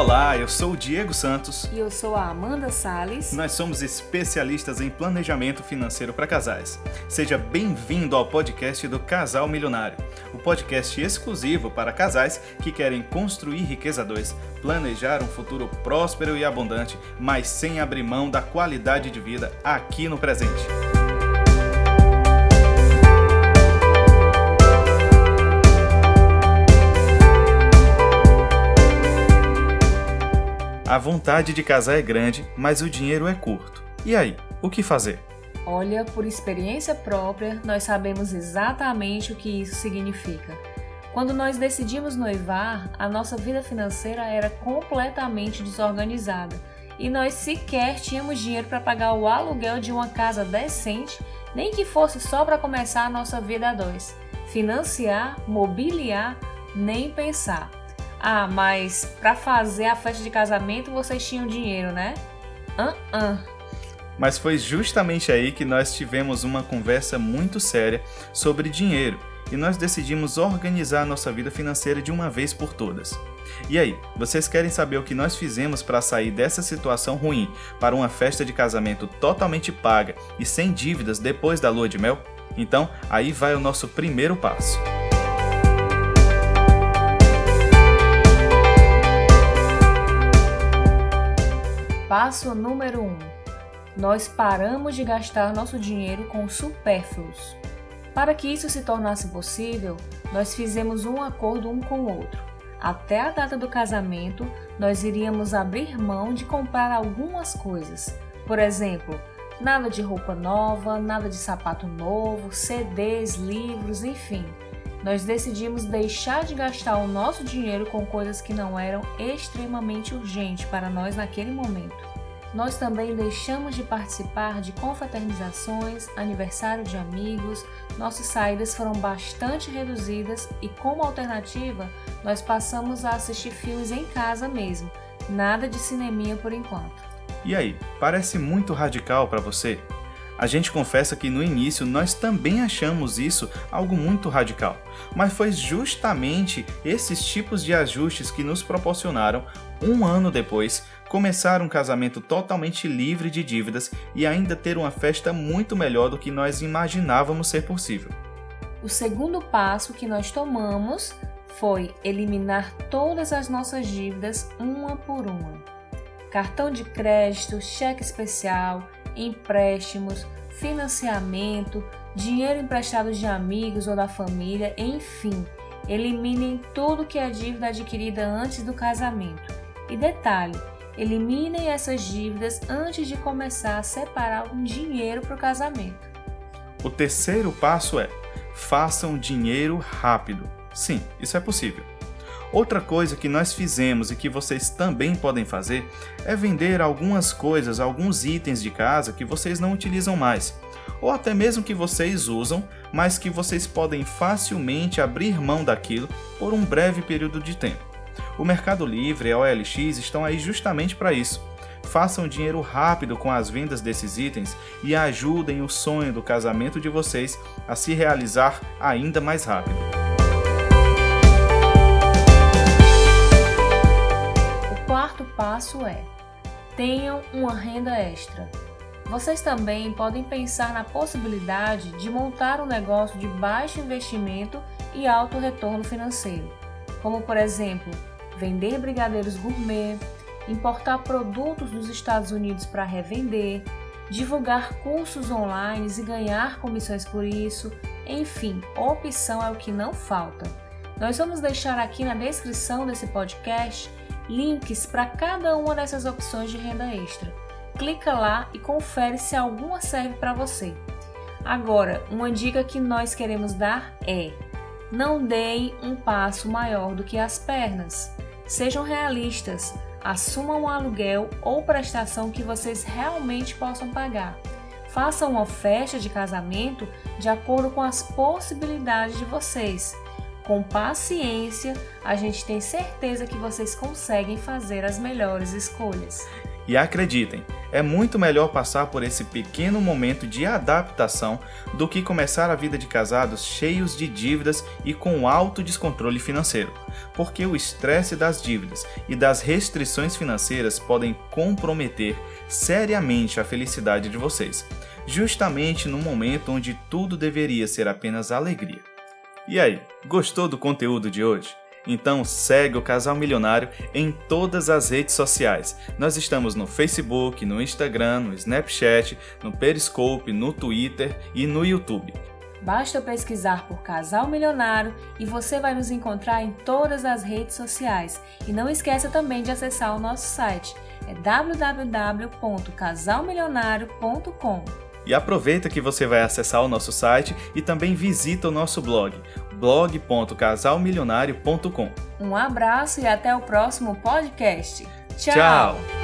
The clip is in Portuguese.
Olá, eu sou o Diego Santos. E eu sou a Amanda Sales. Nós somos especialistas em planejamento financeiro para casais. Seja bem-vindo ao podcast do Casal Milionário, o podcast exclusivo para casais que querem construir riqueza 2, planejar um futuro próspero e abundante, mas sem abrir mão da qualidade de vida aqui no presente. A vontade de casar é grande, mas o dinheiro é curto. E aí, o que fazer? Olha, por experiência própria, nós sabemos exatamente o que isso significa. Quando nós decidimos noivar, a nossa vida financeira era completamente desorganizada e nós sequer tínhamos dinheiro para pagar o aluguel de uma casa decente, nem que fosse só para começar a nossa vida a dois. Financiar, mobiliar, nem pensar. Ah, mas para fazer a festa de casamento vocês tinham dinheiro, né? Ah, uh, uh. Mas foi justamente aí que nós tivemos uma conversa muito séria sobre dinheiro e nós decidimos organizar a nossa vida financeira de uma vez por todas. E aí, vocês querem saber o que nós fizemos para sair dessa situação ruim para uma festa de casamento totalmente paga e sem dívidas depois da lua de mel? Então, aí vai o nosso primeiro passo. Passo número 1. Um, nós paramos de gastar nosso dinheiro com supérfluos. Para que isso se tornasse possível, nós fizemos um acordo um com o outro. Até a data do casamento, nós iríamos abrir mão de comprar algumas coisas. Por exemplo, nada de roupa nova, nada de sapato novo, CDs, livros, enfim. Nós decidimos deixar de gastar o nosso dinheiro com coisas que não eram extremamente urgentes para nós naquele momento. Nós também deixamos de participar de confraternizações, aniversário de amigos, nossas saídas foram bastante reduzidas e, como alternativa, nós passamos a assistir filmes em casa mesmo, nada de cineminha por enquanto. E aí, parece muito radical para você? A gente confessa que no início nós também achamos isso algo muito radical, mas foi justamente esses tipos de ajustes que nos proporcionaram, um ano depois, começar um casamento totalmente livre de dívidas e ainda ter uma festa muito melhor do que nós imaginávamos ser possível. O segundo passo que nós tomamos foi eliminar todas as nossas dívidas uma por uma. Cartão de crédito, cheque especial, empréstimos, financiamento, dinheiro emprestado de amigos ou da família, enfim, eliminem tudo que é dívida adquirida antes do casamento. E detalhe, eliminem essas dívidas antes de começar a separar um dinheiro para o casamento. O terceiro passo é: façam dinheiro rápido. Sim, isso é possível. Outra coisa que nós fizemos e que vocês também podem fazer é vender algumas coisas, alguns itens de casa que vocês não utilizam mais, ou até mesmo que vocês usam, mas que vocês podem facilmente abrir mão daquilo por um breve período de tempo. O Mercado Livre e a OLX estão aí justamente para isso. Façam dinheiro rápido com as vendas desses itens e ajudem o sonho do casamento de vocês a se realizar ainda mais rápido. Passo é: tenham uma renda extra. Vocês também podem pensar na possibilidade de montar um negócio de baixo investimento e alto retorno financeiro, como por exemplo, vender brigadeiros gourmet, importar produtos dos Estados Unidos para revender, divulgar cursos online e ganhar comissões por isso. Enfim, opção é o que não falta. Nós vamos deixar aqui na descrição desse podcast links para cada uma dessas opções de renda extra. Clica lá e confere se alguma serve para você. Agora, uma dica que nós queremos dar é: não deem um passo maior do que as pernas. Sejam realistas, assumam um aluguel ou prestação que vocês realmente possam pagar. Façam uma festa de casamento de acordo com as possibilidades de vocês com paciência, a gente tem certeza que vocês conseguem fazer as melhores escolhas. E acreditem, é muito melhor passar por esse pequeno momento de adaptação do que começar a vida de casados cheios de dívidas e com alto descontrole financeiro, porque o estresse das dívidas e das restrições financeiras podem comprometer seriamente a felicidade de vocês, justamente no momento onde tudo deveria ser apenas alegria. E aí, gostou do conteúdo de hoje? Então segue o Casal Milionário em todas as redes sociais. Nós estamos no Facebook, no Instagram, no Snapchat, no Periscope, no Twitter e no YouTube. Basta pesquisar por Casal Milionário e você vai nos encontrar em todas as redes sociais. E não esqueça também de acessar o nosso site, é www.casalmilionario.com. E aproveita que você vai acessar o nosso site e também visita o nosso blog, blog.casalmilionario.com. Um abraço e até o próximo podcast. Tchau. Tchau.